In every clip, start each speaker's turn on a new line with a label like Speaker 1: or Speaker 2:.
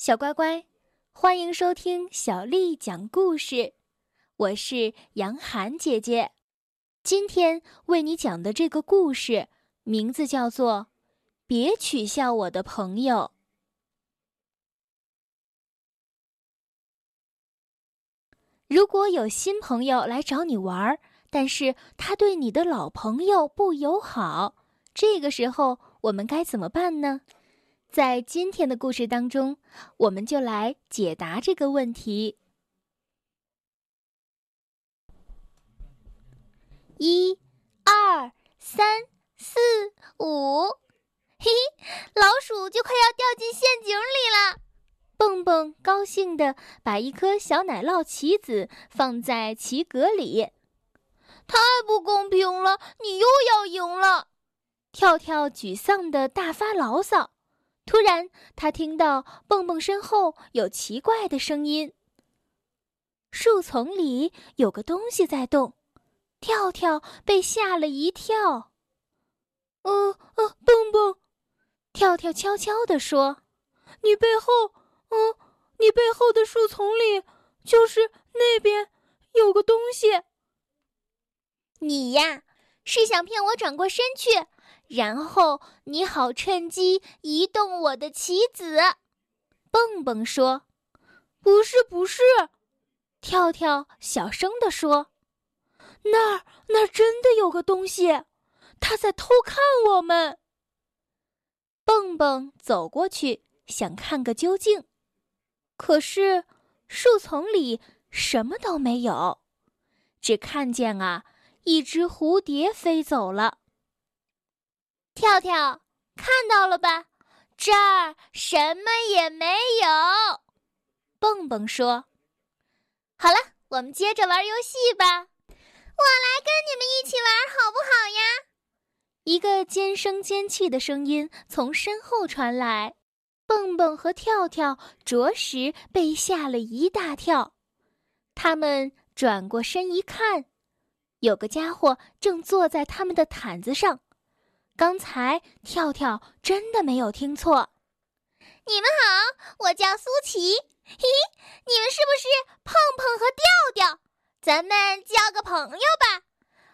Speaker 1: 小乖乖，欢迎收听小丽讲故事。我是杨涵姐姐，今天为你讲的这个故事名字叫做《别取笑我的朋友》。如果有新朋友来找你玩，但是他对你的老朋友不友好，这个时候我们该怎么办呢？在今天的故事当中，我们就来解答这个问题。一、二、三、四、五，嘿嘿，老鼠就快要掉进陷阱里了。蹦蹦高兴地把一颗小奶酪棋子放在棋格里，
Speaker 2: 太不公平了！你又要赢了。
Speaker 1: 跳跳沮丧地大发牢骚。突然，他听到蹦蹦身后有奇怪的声音。树丛里有个东西在动，跳跳被吓了一跳。
Speaker 2: “呃呃，蹦蹦！”
Speaker 1: 跳跳悄悄地说，“
Speaker 2: 你背后，嗯，你背后的树丛里，就是那边有个东西。
Speaker 3: 你呀，是想骗我转过身去？”然后你好趁机移动我的棋子，
Speaker 1: 蹦蹦说：“
Speaker 2: 不是，不是。”
Speaker 1: 跳跳小声地说：“
Speaker 2: 那儿，那儿真的有个东西，他在偷看我们。”
Speaker 1: 蹦蹦走过去想看个究竟，可是树丛里什么都没有，只看见啊，一只蝴蝶飞走了。
Speaker 3: 跳跳，看到了吧？这儿什么也没有。
Speaker 1: 蹦蹦说：“
Speaker 3: 好了，我们接着玩游戏吧。我来跟你们一起玩，好不好呀？”
Speaker 1: 一个尖声尖气的声音从身后传来，蹦蹦和跳跳着实被吓了一大跳。他们转过身一看，有个家伙正坐在他们的毯子上。刚才跳跳真的没有听错。
Speaker 3: 你们好，我叫苏琪。嘿嘿，你们是不是碰碰和调调？咱们交个朋友吧。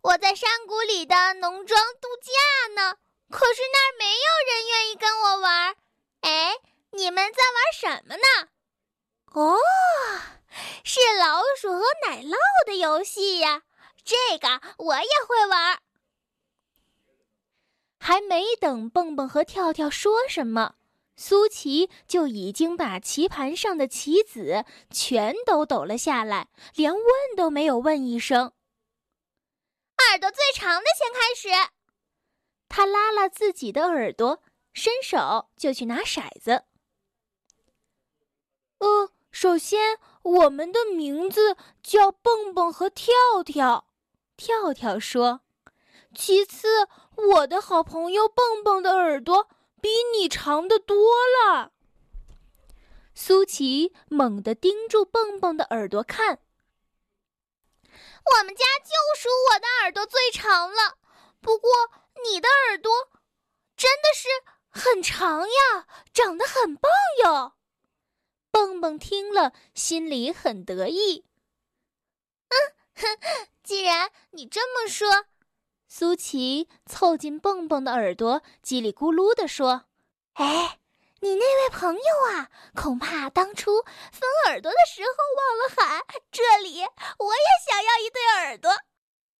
Speaker 3: 我在山谷里的农庄度假呢，可是那儿没有人愿意跟我玩。哎，你们在玩什么呢？哦，是老鼠和奶酪的游戏呀。这个我也会玩。
Speaker 1: 还没等蹦蹦和跳跳说什么，苏琪就已经把棋盘上的棋子全都抖了下来，连问都没有问一声。
Speaker 3: 耳朵最长的先开始。
Speaker 1: 他拉拉自己的耳朵，伸手就去拿骰子。
Speaker 2: 呃，首先我们的名字叫蹦蹦和跳跳。
Speaker 1: 跳跳说。
Speaker 2: 其次，我的好朋友蹦蹦的耳朵比你长的多了。
Speaker 1: 苏琪猛地盯住蹦蹦的耳朵看，
Speaker 3: 我们家就属我的耳朵最长了。不过你的耳朵真的是很长呀，长得很棒哟。
Speaker 1: 蹦蹦听了，心里很得意。
Speaker 3: 嗯哼，既然你这么说。
Speaker 1: 苏琪凑近蹦蹦的耳朵，叽里咕噜地说：“
Speaker 3: 哎，你那位朋友啊，恐怕当初分耳朵的时候忘了喊，这里我也想要一对耳朵。”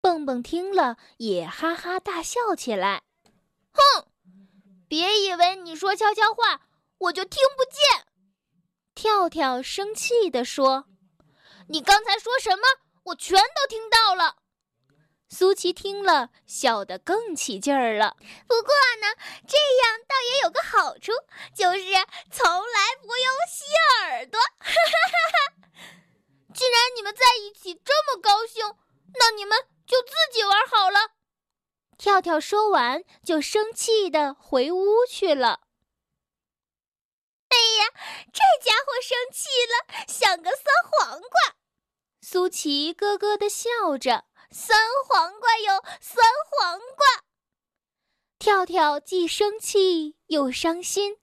Speaker 1: 蹦蹦听了也哈哈大笑起来。
Speaker 2: 哼，别以为你说悄悄话我就听不见。
Speaker 1: 跳跳生气地说：“
Speaker 2: 你刚才说什么？我全都听到了。”
Speaker 1: 苏琪听了，笑得更起劲儿了。
Speaker 3: 不过呢，这样倒也有个好处，就是从来不用吸耳朵。
Speaker 2: 既然你们在一起这么高兴，那你们就自己玩好了。
Speaker 1: 跳跳说完，就生气的回屋去了。
Speaker 3: 哎呀，这家伙生气了，像个酸黄瓜。
Speaker 1: 苏琪咯咯的笑着。
Speaker 3: 酸黄瓜哟，酸黄瓜！
Speaker 1: 跳跳既生气又伤心，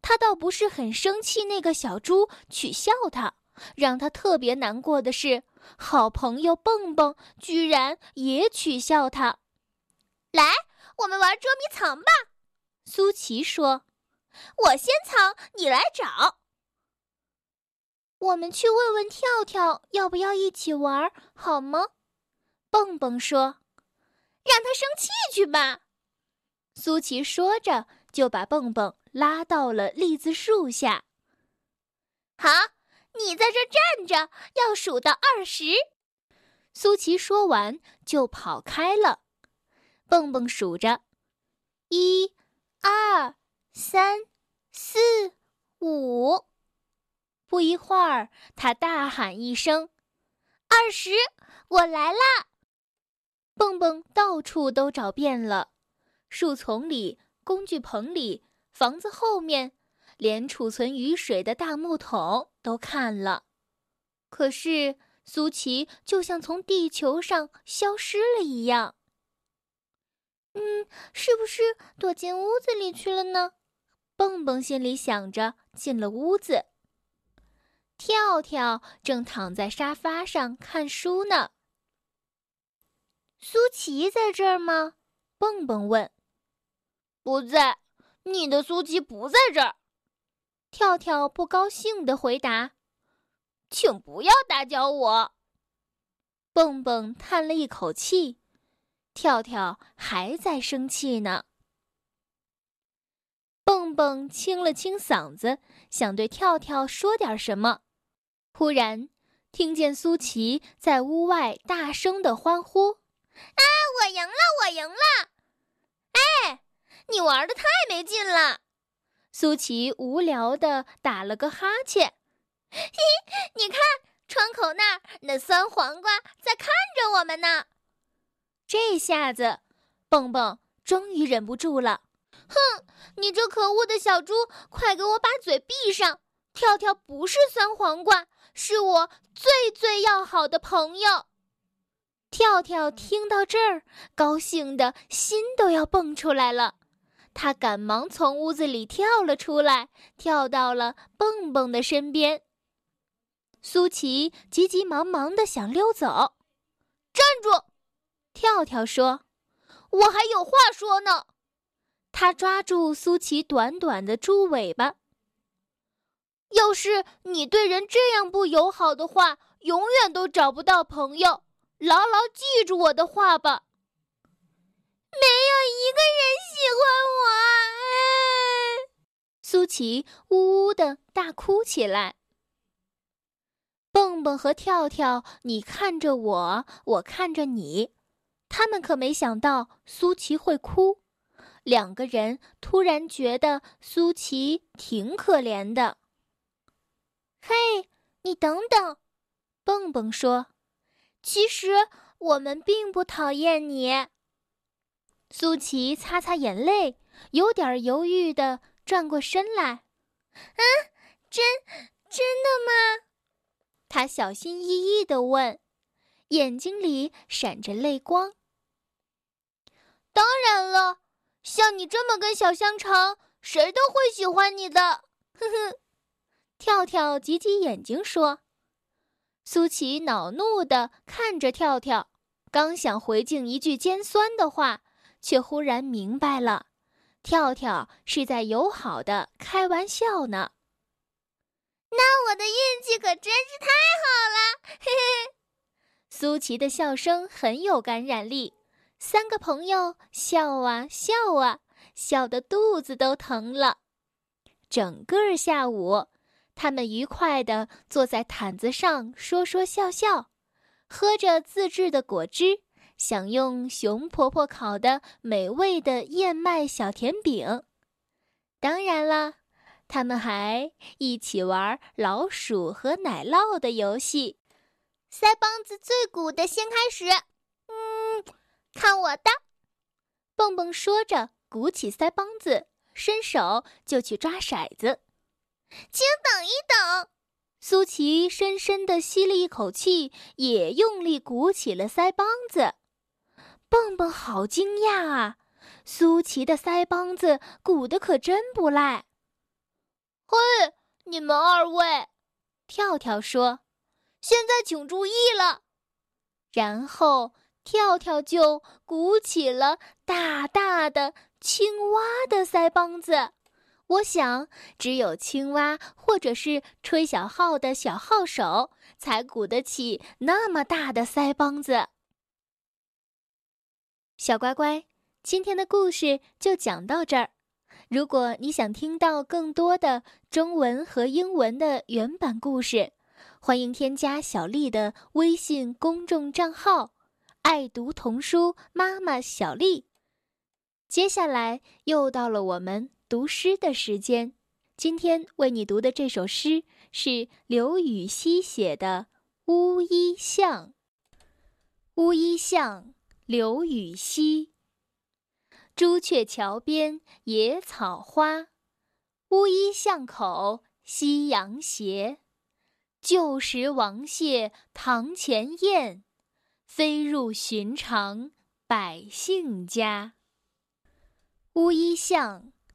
Speaker 1: 他倒不是很生气，那个小猪取笑他。让他特别难过的是，好朋友蹦蹦居然也取笑他。
Speaker 3: 来，我们玩捉迷藏吧。
Speaker 1: 苏琪说：“
Speaker 3: 我先藏，你来找。”
Speaker 1: 我们去问问跳跳要不要一起玩，好吗？蹦蹦说：“
Speaker 3: 让他生气去吧。”
Speaker 1: 苏琪说着，就把蹦蹦拉到了栗子树下。
Speaker 3: 好，你在这站着，要数到二十。
Speaker 1: 苏琪说完就跑开了。蹦蹦数着：一、二、三、四、五。不一会儿，他大喊一声：“
Speaker 3: 二十，我来啦！”
Speaker 1: 蹦蹦到处都找遍了，树丛里、工具棚里、房子后面，连储存雨水的大木桶都看了。可是苏琪就像从地球上消失了一样。
Speaker 3: 嗯，是不是躲进屋子里去了呢？
Speaker 1: 蹦蹦心里想着，进了屋子。跳跳正躺在沙发上看书呢。
Speaker 3: 苏琪在这儿吗？
Speaker 1: 蹦蹦问。
Speaker 2: 不在，你的苏琪不在这儿。
Speaker 1: 跳跳不高兴地回答：“
Speaker 2: 请不要打搅我。”
Speaker 1: 蹦蹦叹了一口气。跳跳还在生气呢。蹦蹦清了清嗓子，想对跳跳说点什么。忽然，听见苏琪在屋外大声的欢呼：“
Speaker 3: 啊，我赢了！我赢了！哎，你玩的太没劲了！”
Speaker 1: 苏琪无聊的打了个哈欠：“
Speaker 3: 嘿，你看窗口那儿，那酸黄瓜在看着我们呢。”
Speaker 1: 这下子，蹦蹦终于忍不住了：“
Speaker 3: 哼，你这可恶的小猪，快给我把嘴闭上！跳跳不是酸黄瓜。”是我最最要好的朋友，
Speaker 1: 跳跳听到这儿，高兴的心都要蹦出来了。他赶忙从屋子里跳了出来，跳到了蹦蹦的身边。苏琪急急忙忙的想溜走，
Speaker 3: 站住！
Speaker 1: 跳跳说：“
Speaker 3: 我还有话说呢。”
Speaker 1: 他抓住苏琪短短的猪尾巴。
Speaker 3: 要是你对人这样不友好的话，永远都找不到朋友。牢牢记住我的话吧。没有一个人喜欢我。
Speaker 1: 苏琪呜呜的大哭起来。蹦蹦和跳跳，你看着我，我看着你，他们可没想到苏琪会哭。两个人突然觉得苏琪挺可怜的。
Speaker 3: 嘿，你等等，
Speaker 1: 蹦蹦说：“
Speaker 3: 其实我们并不讨厌你。”
Speaker 1: 苏琪擦擦眼泪，有点犹豫的转过身来：“
Speaker 3: 嗯，真真的吗？”
Speaker 1: 他小心翼翼的问，眼睛里闪着泪光。
Speaker 3: “当然了，像你这么根小香肠，谁都会喜欢你的。”呵呵。
Speaker 1: 跳跳挤挤眼睛说：“苏琪恼怒地看着跳跳，刚想回敬一句尖酸的话，却忽然明白了，跳跳是在友好的开玩笑呢。
Speaker 3: 那我的运气可真是太好了！”嘿嘿，
Speaker 1: 苏琪的笑声很有感染力，三个朋友笑啊笑啊，笑得肚子都疼了。整个下午。他们愉快地坐在毯子上，说说笑笑，喝着自制的果汁，享用熊婆婆烤的美味的燕麦小甜饼。当然了，他们还一起玩老鼠和奶酪的游戏。
Speaker 3: 腮帮子最鼓的先开始，嗯，看我的！
Speaker 1: 蹦蹦说着，鼓起腮帮子，伸手就去抓骰子。
Speaker 3: 请等一等，
Speaker 1: 苏琪深深地吸了一口气，也用力鼓起了腮帮子。蹦蹦好惊讶啊！苏琪的腮帮子鼓得可真不赖。
Speaker 3: 嘿，你们二位，
Speaker 1: 跳跳说：“
Speaker 3: 现在请注意了。”
Speaker 1: 然后跳跳就鼓起了大大的青蛙的腮帮子。我想，只有青蛙或者是吹小号的小号手才鼓得起那么大的腮帮子。小乖乖，今天的故事就讲到这儿。如果你想听到更多的中文和英文的原版故事，欢迎添加小丽的微信公众账号“爱读童书妈妈小丽”。接下来又到了我们。读诗的时间，今天为你读的这首诗是刘禹锡写的《乌衣巷》。乌衣巷，刘禹锡。朱雀桥边野草花，乌衣巷口夕阳斜。旧时王谢堂前燕，飞入寻常百姓家。乌衣巷。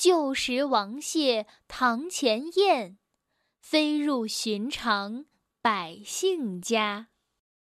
Speaker 1: 旧时王谢堂前燕，飞入寻常百姓家。